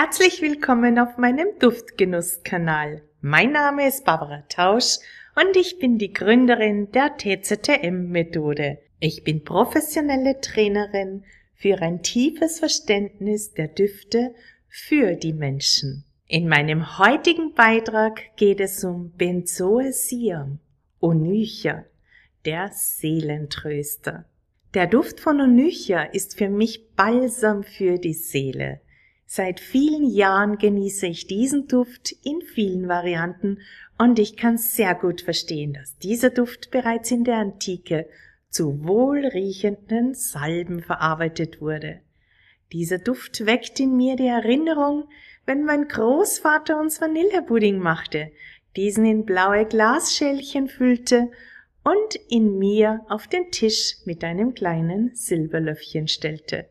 Herzlich willkommen auf meinem Duftgenusskanal. Mein Name ist Barbara Tausch und ich bin die Gründerin der TZTM-Methode. Ich bin professionelle Trainerin für ein tiefes Verständnis der Düfte für die Menschen. In meinem heutigen Beitrag geht es um Benzoesium, Onycha, der Seelentröster. Der Duft von Onycha ist für mich Balsam für die Seele. Seit vielen Jahren genieße ich diesen Duft in vielen Varianten und ich kann sehr gut verstehen, dass dieser Duft bereits in der Antike zu wohlriechenden Salben verarbeitet wurde. Dieser Duft weckt in mir die Erinnerung, wenn mein Großvater uns Vanillepudding machte, diesen in blaue Glasschälchen füllte und in mir auf den Tisch mit einem kleinen Silberlöffchen stellte.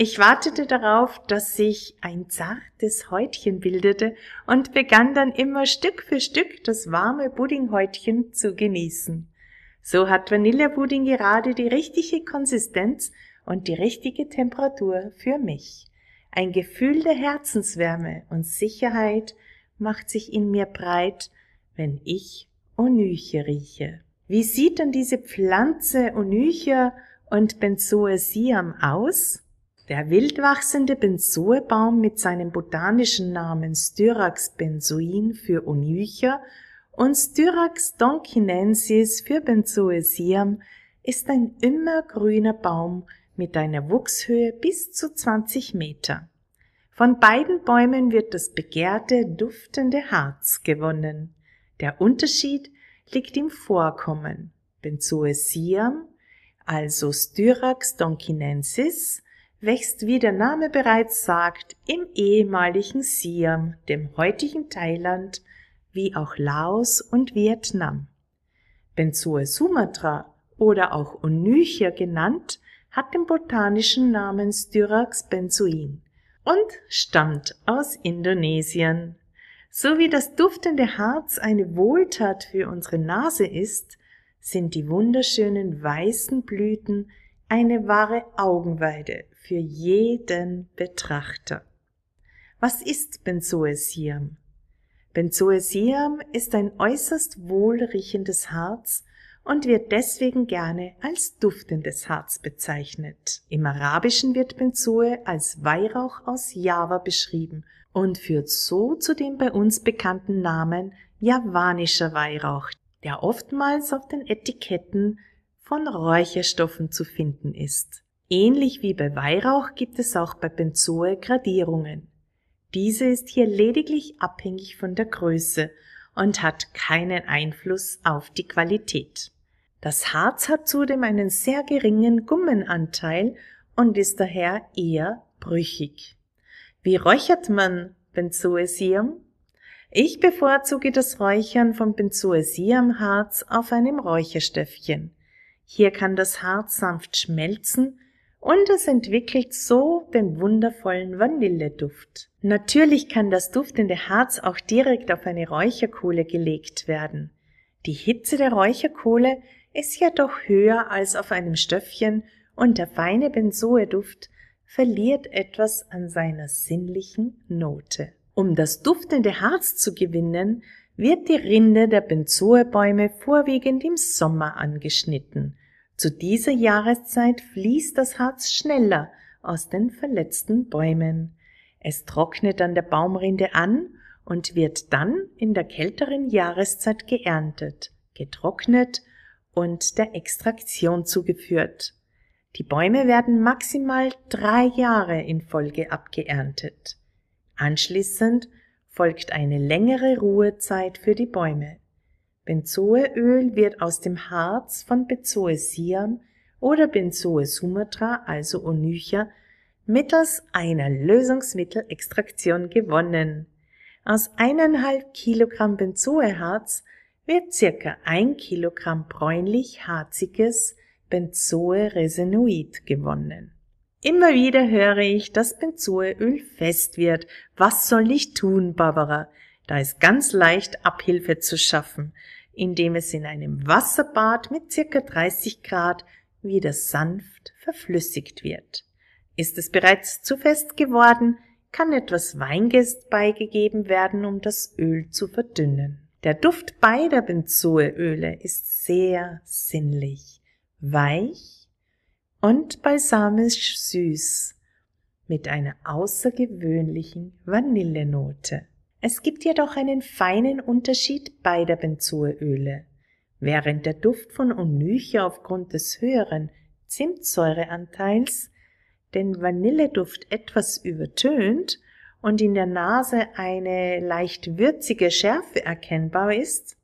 Ich wartete darauf, dass sich ein zartes Häutchen bildete und begann dann immer Stück für Stück das warme Puddinghäutchen zu genießen. So hat Vanillepudding gerade die richtige Konsistenz und die richtige Temperatur für mich. Ein Gefühl der Herzenswärme und Sicherheit macht sich in mir breit, wenn ich Onyche rieche. Wie sieht denn diese Pflanze Onyche und Benzoesiam aus? Der wildwachsende Benzoebaum mit seinem botanischen Namen Styrax benzoin für Onycha und Styrax donkinensis für Benzoesiam ist ein immergrüner Baum mit einer Wuchshöhe bis zu 20 Meter. Von beiden Bäumen wird das begehrte, duftende Harz gewonnen. Der Unterschied liegt im Vorkommen. Benzoesiam, also Styrax donkinensis, wächst, wie der Name bereits sagt, im ehemaligen Siam, dem heutigen Thailand, wie auch Laos und Vietnam. Benzoe Sumatra oder auch Onychia genannt, hat den botanischen Namen Styrax benzoin und stammt aus Indonesien. So wie das duftende Harz eine Wohltat für unsere Nase ist, sind die wunderschönen weißen Blüten eine wahre Augenweide für jeden Betrachter. Was ist Benzoesiam? Benzoesiam ist ein äußerst wohlriechendes Harz und wird deswegen gerne als duftendes Harz bezeichnet. Im Arabischen wird Benzoe als Weihrauch aus Java beschrieben und führt so zu dem bei uns bekannten Namen javanischer Weihrauch, der oftmals auf den Etiketten von Räucherstoffen zu finden ist. Ähnlich wie bei Weihrauch gibt es auch bei Benzoe Gradierungen. Diese ist hier lediglich abhängig von der Größe und hat keinen Einfluss auf die Qualität. Das Harz hat zudem einen sehr geringen Gummenanteil und ist daher eher brüchig. Wie räuchert man Benzoesium? Ich bevorzuge das Räuchern von Benzoesiumharz auf einem Räucherstöffchen. Hier kann das Harz sanft schmelzen und es entwickelt so den wundervollen Vanilleduft. Natürlich kann das duftende Harz auch direkt auf eine Räucherkohle gelegt werden. Die Hitze der Räucherkohle ist ja doch höher als auf einem Stöffchen und der feine Benzoeduft verliert etwas an seiner sinnlichen Note. Um das duftende Harz zu gewinnen, wird die Rinde der Benzoebäume vorwiegend im Sommer angeschnitten zu dieser Jahreszeit fließt das Harz schneller aus den verletzten Bäumen. Es trocknet an der Baumrinde an und wird dann in der kälteren Jahreszeit geerntet, getrocknet und der Extraktion zugeführt. Die Bäume werden maximal drei Jahre in Folge abgeerntet. Anschließend folgt eine längere Ruhezeit für die Bäume. Benzoeöl wird aus dem Harz von Benzoe Siam oder Benzoe Sumatra, also Onycha, mittels einer Lösungsmittelextraktion gewonnen. Aus eineinhalb Kilogramm Benzoeharz wird circa ein Kilogramm bräunlich-harziges Benzoe-Resenoid gewonnen. Immer wieder höre ich, dass Benzoeöl fest wird. Was soll ich tun, Barbara? Da ist ganz leicht Abhilfe zu schaffen indem es in einem Wasserbad mit circa 30 Grad wieder sanft verflüssigt wird. Ist es bereits zu fest geworden, kann etwas Weingest beigegeben werden, um das Öl zu verdünnen. Der Duft beider Benzoeöle ist sehr sinnlich, weich und balsamisch süß mit einer außergewöhnlichen Vanillenote. Es gibt jedoch einen feinen Unterschied beider Benzoeöle. Während der Duft von Onycha aufgrund des höheren Zimtsäureanteils den Vanilleduft etwas übertönt und in der Nase eine leicht würzige Schärfe erkennbar ist,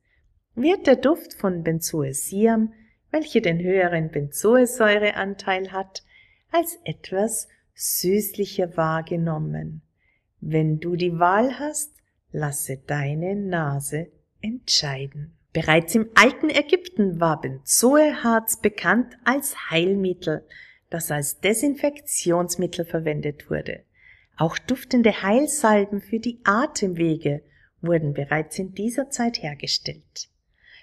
wird der Duft von Benzoesiam, welche den höheren Benzoesäureanteil hat, als etwas süßlicher wahrgenommen. Wenn du die Wahl hast, lasse deine Nase entscheiden. Bereits im alten Ägypten war Benzoeharz bekannt als Heilmittel, das als Desinfektionsmittel verwendet wurde. Auch duftende Heilsalben für die Atemwege wurden bereits in dieser Zeit hergestellt.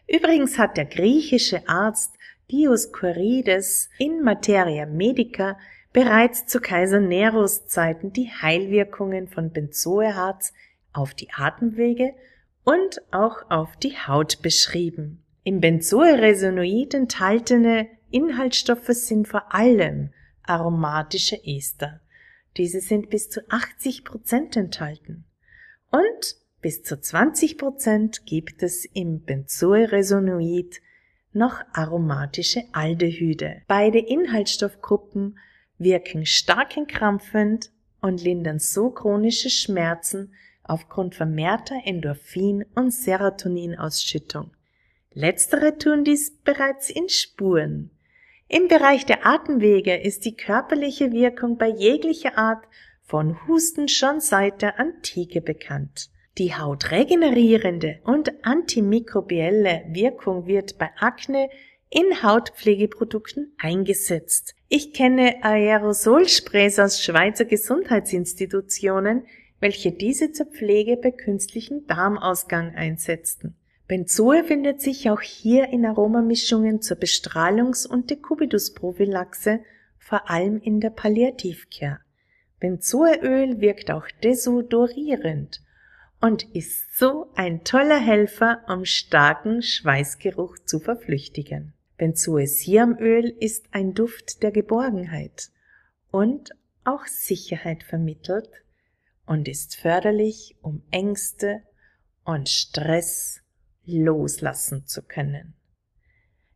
Übrigens hat der griechische Arzt Dioskurides in Materia Medica bereits zu Kaiser Neros Zeiten die Heilwirkungen von Benzoeharz auf die Atemwege und auch auf die Haut beschrieben. Im Benzoeresinoid enthaltene Inhaltsstoffe sind vor allem aromatische Ester. Diese sind bis zu 80 Prozent enthalten. Und bis zu 20 Prozent gibt es im Benzoeresinoid noch aromatische Aldehyde. Beide Inhaltsstoffgruppen wirken stark entkrampfend und lindern so chronische Schmerzen aufgrund vermehrter Endorphin- und Serotoninausschüttung. Letztere tun dies bereits in Spuren. Im Bereich der Atemwege ist die körperliche Wirkung bei jeglicher Art von Husten schon seit der Antike bekannt. Die hautregenerierende und antimikrobielle Wirkung wird bei Akne in Hautpflegeprodukten eingesetzt. Ich kenne Aerosolsprays aus Schweizer Gesundheitsinstitutionen, welche diese zur Pflege bei künstlichem Darmausgang einsetzten. Benzoe findet sich auch hier in Aromamischungen zur Bestrahlungs- und Dekubitus-Prophylaxe, vor allem in der Palliativcare. Benzoeöl wirkt auch desodorierend und ist so ein toller Helfer, um starken Schweißgeruch zu verflüchtigen. Benzoesiamöl ist ein Duft der Geborgenheit und auch Sicherheit vermittelt und ist förderlich, um Ängste und Stress loslassen zu können.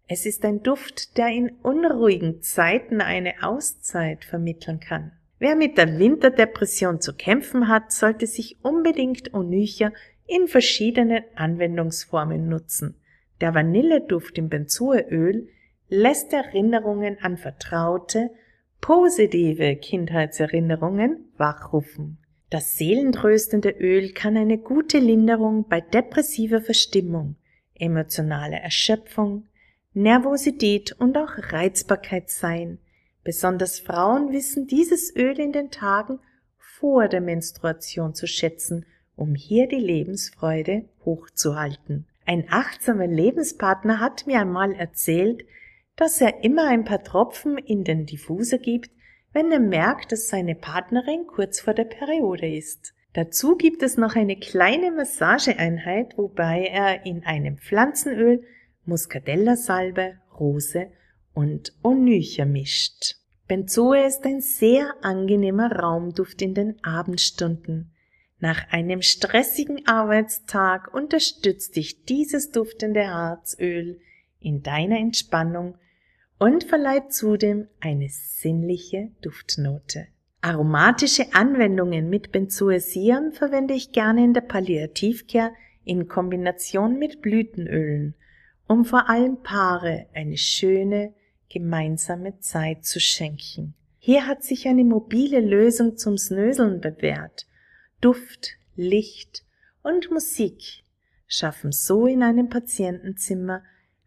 Es ist ein Duft, der in unruhigen Zeiten eine Auszeit vermitteln kann. Wer mit der Winterdepression zu kämpfen hat, sollte sich unbedingt Onycha in verschiedenen Anwendungsformen nutzen. Der Vanilleduft im Benzoeöl lässt Erinnerungen an vertraute, positive Kindheitserinnerungen wachrufen. Das seelentröstende Öl kann eine gute Linderung bei depressiver Verstimmung, emotionaler Erschöpfung, Nervosität und auch Reizbarkeit sein. Besonders Frauen wissen dieses Öl in den Tagen vor der Menstruation zu schätzen, um hier die Lebensfreude hochzuhalten. Ein achtsamer Lebenspartner hat mir einmal erzählt, dass er immer ein paar Tropfen in den Diffuser gibt, wenn er merkt, dass seine Partnerin kurz vor der Periode ist. Dazu gibt es noch eine kleine Massageeinheit, wobei er in einem Pflanzenöl Muscadella-Salbe, Rose und Onycha mischt. Benzoe ist ein sehr angenehmer Raumduft in den Abendstunden. Nach einem stressigen Arbeitstag unterstützt dich dieses duftende Harzöl in deiner Entspannung und verleiht zudem eine sinnliche Duftnote. Aromatische Anwendungen mit Benzoesiam verwende ich gerne in der Palliativcare in Kombination mit Blütenölen, um vor allem Paare eine schöne gemeinsame Zeit zu schenken. Hier hat sich eine mobile Lösung zum Snöseln bewährt, Duft, Licht und Musik schaffen so in einem Patientenzimmer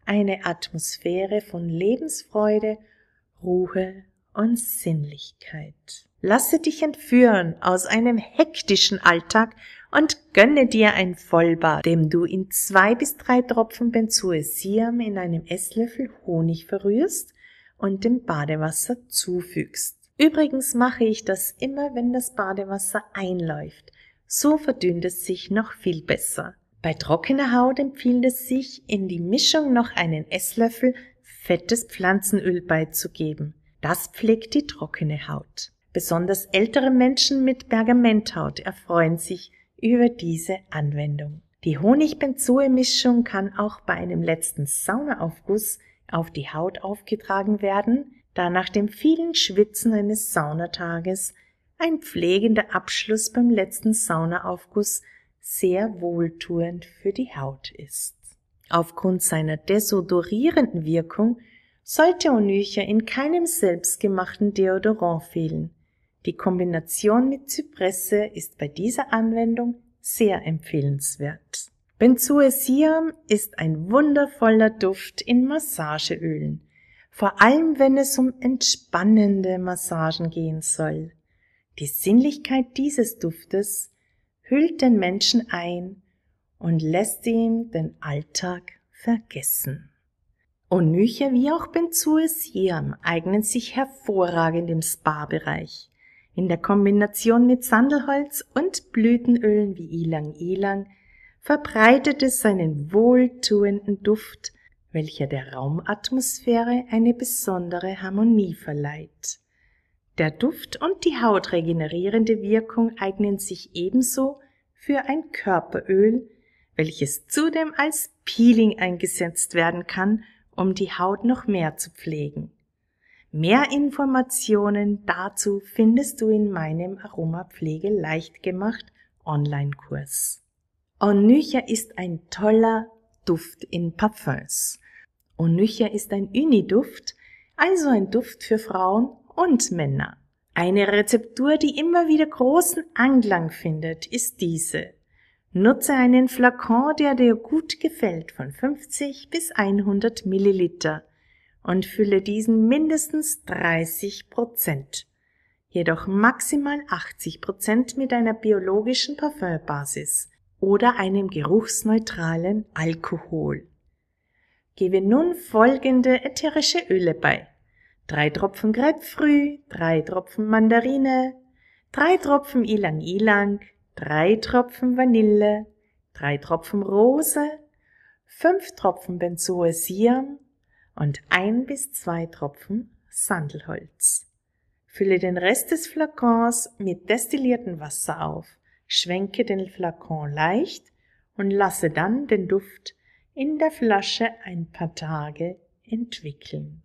eine Atmosphäre von Lebensfreude, Ruhe und Sinnlichkeit. Lasse dich entführen aus einem hektischen Alltag und gönne dir ein Vollbad, dem du in zwei bis drei Tropfen Benzoesiam in einem Esslöffel Honig verrührst und dem Badewasser zufügst. Übrigens mache ich das immer, wenn das Badewasser einläuft. So verdünnt es sich noch viel besser. Bei trockener Haut empfiehlt es sich, in die Mischung noch einen Esslöffel fettes Pflanzenöl beizugeben. Das pflegt die trockene Haut. Besonders ältere Menschen mit Pergamenthaut erfreuen sich über diese Anwendung. Die Honig-Benzoe-Mischung kann auch bei einem letzten Saunaaufguss auf die Haut aufgetragen werden, da nach dem vielen Schwitzen eines Saunatages ein pflegender Abschluss beim letzten Saunaaufguss sehr wohltuend für die Haut ist. Aufgrund seiner desodorierenden Wirkung sollte Onycha in keinem selbstgemachten Deodorant fehlen. Die Kombination mit Zypresse ist bei dieser Anwendung sehr empfehlenswert. Benzoesiam ist ein wundervoller Duft in Massageölen, vor allem wenn es um entspannende Massagen gehen soll. Die Sinnlichkeit dieses Duftes hüllt den Menschen ein und lässt ihm den Alltag vergessen. Onyche wie auch Benzoesiam eignen sich hervorragend im Spa-Bereich. In der Kombination mit Sandelholz und Blütenölen wie Ilang Ilang verbreitet es seinen wohltuenden Duft, welcher der Raumatmosphäre eine besondere Harmonie verleiht. Der Duft und die hautregenerierende Wirkung eignen sich ebenso für ein Körperöl, welches zudem als Peeling eingesetzt werden kann, um die Haut noch mehr zu pflegen. Mehr Informationen dazu findest du in meinem Aromapflege leicht gemacht Online-Kurs. Onycha ist ein toller Duft in Parfums. Onycha ist ein Uniduft, also ein Duft für Frauen und Männer. Eine Rezeptur, die immer wieder großen Anklang findet, ist diese. Nutze einen Flakon, der dir gut gefällt, von 50 bis 100 Milliliter und fülle diesen mindestens 30 Prozent, jedoch maximal 80 Prozent mit einer biologischen Parfümbasis oder einem geruchsneutralen Alkohol. Gebe nun folgende ätherische Öle bei drei Tropfen Grapefruit, drei Tropfen Mandarine, drei Tropfen Ilang Ilang, drei Tropfen Vanille, drei Tropfen Rose, fünf Tropfen Benzoesiam und ein bis zwei Tropfen Sandelholz. Fülle den Rest des Flakons mit destilliertem Wasser auf, schwenke den Flakon leicht und lasse dann den Duft in der Flasche ein paar Tage entwickeln.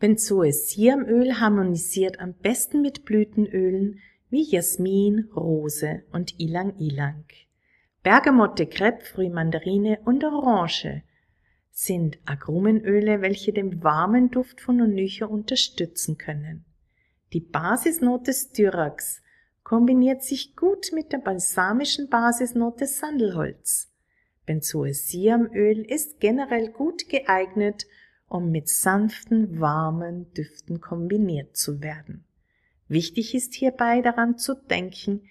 Benzoesiamöl harmonisiert am besten mit Blütenölen wie Jasmin, Rose und Ilang Ilang. Bergamotte, Grapefruit, Mandarine und Orange sind Agrumenöle, welche den warmen Duft von Onycha unterstützen können. Die Basisnote Styrax kombiniert sich gut mit der balsamischen Basisnote Sandelholz. Benzoesiamöl ist generell gut geeignet, um mit sanften, warmen Düften kombiniert zu werden. Wichtig ist hierbei daran zu denken,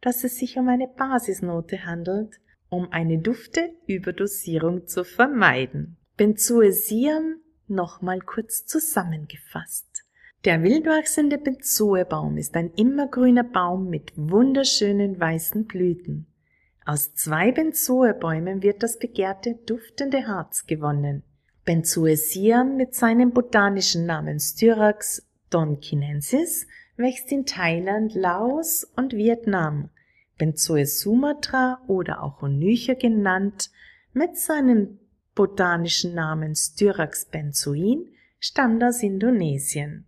dass es sich um eine Basisnote handelt, um eine Dufte-Überdosierung zu vermeiden. Benzoesiam nochmal kurz zusammengefasst. Der wildwachsende Benzoebaum ist ein immergrüner Baum mit wunderschönen weißen Blüten. Aus zwei Benzoebäumen wird das begehrte duftende Harz gewonnen. Benzoesiam mit seinem botanischen Namen Styrax donkinensis wächst in Thailand, Laos und Vietnam. Benzoe Sumatra oder auch Onycha genannt, mit seinem botanischen Namen Styrax benzoin stammt aus Indonesien.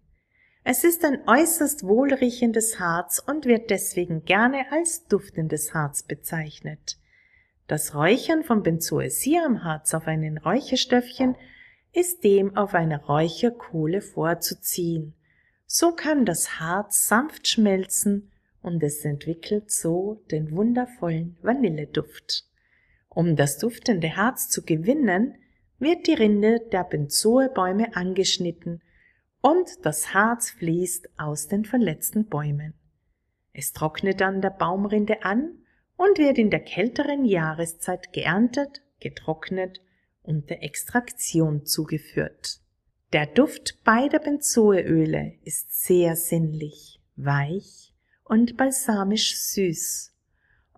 Es ist ein äußerst wohlriechendes Harz und wird deswegen gerne als duftendes Harz bezeichnet. Das Räuchern von Benzoesiamharz auf einen Räucherstöffchen ist dem auf einer Räucherkohle vorzuziehen. So kann das Harz sanft schmelzen und es entwickelt so den wundervollen Vanilleduft. Um das duftende Harz zu gewinnen, wird die Rinde der Benzoebäume angeschnitten und das Harz fließt aus den verletzten Bäumen. Es trocknet an der Baumrinde an und wird in der kälteren Jahreszeit geerntet, getrocknet und der Extraktion zugeführt. Der Duft beider Benzoeöle ist sehr sinnlich, weich und balsamisch süß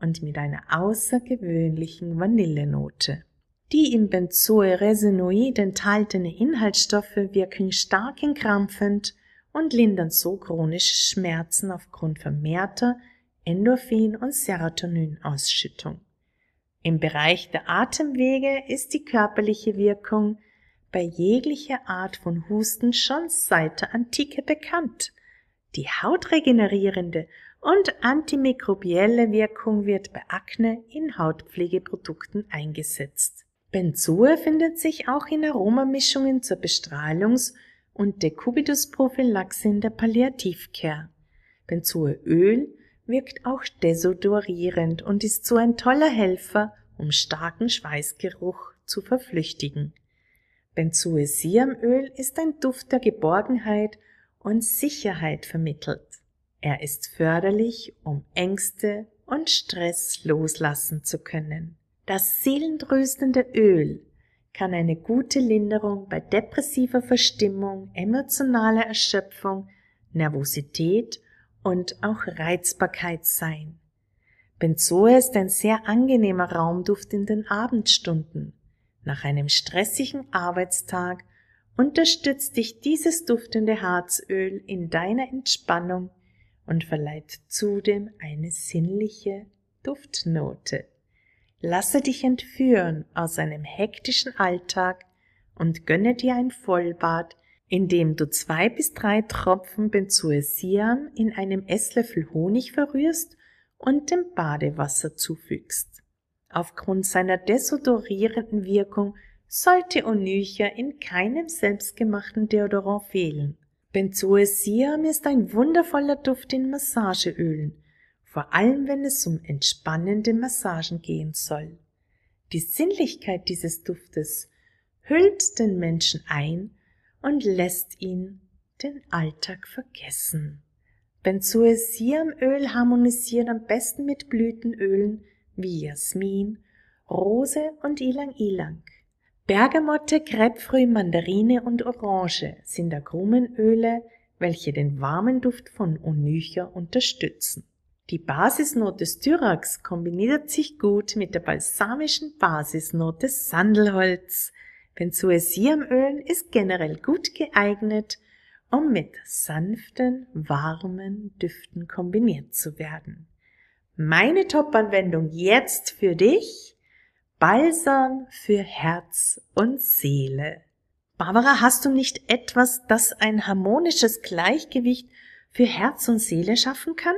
und mit einer außergewöhnlichen Vanillenote. Die im Benzoe-Resinoid enthaltenen Inhaltsstoffe wirken stark entkrampfend und lindern so chronische Schmerzen aufgrund vermehrter Endorphin- und Serotoninausschüttung. Im Bereich der Atemwege ist die körperliche Wirkung bei jeglicher Art von Husten schon seit der Antike bekannt. Die hautregenerierende und antimikrobielle Wirkung wird bei Akne in Hautpflegeprodukten eingesetzt. Benzoe findet sich auch in Aromamischungen zur Bestrahlungs- und Dekubitus-Prophylaxe in der Palliativcare. Benzoeöl wirkt auch desodorierend und ist so ein toller Helfer, um starken Schweißgeruch zu verflüchtigen. Benzoesiamöl ist ein Duft der Geborgenheit und Sicherheit vermittelt. Er ist förderlich, um Ängste und Stress loslassen zu können. Das seelentröstende Öl kann eine gute Linderung bei depressiver Verstimmung, emotionaler Erschöpfung, Nervosität und auch Reizbarkeit sein. Benzoe ist ein sehr angenehmer Raumduft in den Abendstunden. Nach einem stressigen Arbeitstag unterstützt dich dieses duftende Harzöl in deiner Entspannung und verleiht zudem eine sinnliche Duftnote. Lasse dich entführen aus einem hektischen Alltag und gönne dir ein Vollbad, in dem du zwei bis drei Tropfen Benzoesiam in einem Esslöffel Honig verrührst und dem Badewasser zufügst. Aufgrund seiner desodorierenden Wirkung sollte Onycha in keinem selbstgemachten Deodorant fehlen. Benzoesiam ist ein wundervoller Duft in Massageölen, vor allem wenn es um entspannende Massagen gehen soll. Die Sinnlichkeit dieses Duftes hüllt den Menschen ein und lässt ihn den Alltag vergessen. Benzoesiamöl harmonisiert am besten mit Blütenölen wie Jasmin, Rose und Ilang-Ilang. Bergamotte, Grapefruit, Mandarine und Orange sind Agrumenöle, welche den warmen Duft von Onycha unterstützen. Die Basisnote Styrax kombiniert sich gut mit der balsamischen Basisnote Sandelholz. Benzoesiamöl ist generell gut geeignet, um mit sanften, warmen Düften kombiniert zu werden. Meine Top-Anwendung jetzt für dich. Balsam für Herz und Seele. Barbara, hast du nicht etwas, das ein harmonisches Gleichgewicht für Herz und Seele schaffen kann?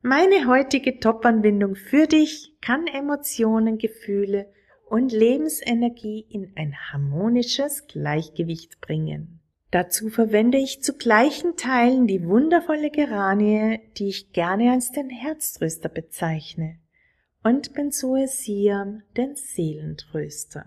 Meine heutige Top-Anwendung für dich kann Emotionen, Gefühle und Lebensenergie in ein harmonisches Gleichgewicht bringen. Dazu verwende ich zu gleichen Teilen die wundervolle Geranie, die ich gerne als den Herztröster bezeichne, und Benzoesiam, den Seelentröster.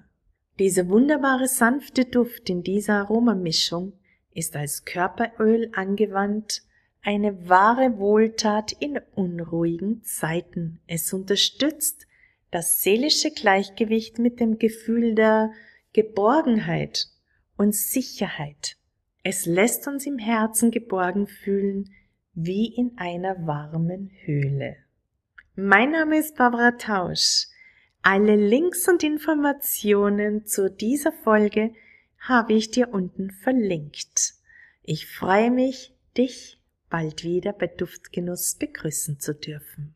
Dieser wunderbare sanfte Duft in dieser Aromamischung ist als Körperöl angewandt eine wahre Wohltat in unruhigen Zeiten. Es unterstützt das seelische Gleichgewicht mit dem Gefühl der Geborgenheit und Sicherheit es lässt uns im Herzen geborgen fühlen, wie in einer warmen Höhle. Mein Name ist Barbara Tausch. Alle Links und Informationen zu dieser Folge habe ich dir unten verlinkt. Ich freue mich, dich bald wieder bei Duftgenuss begrüßen zu dürfen.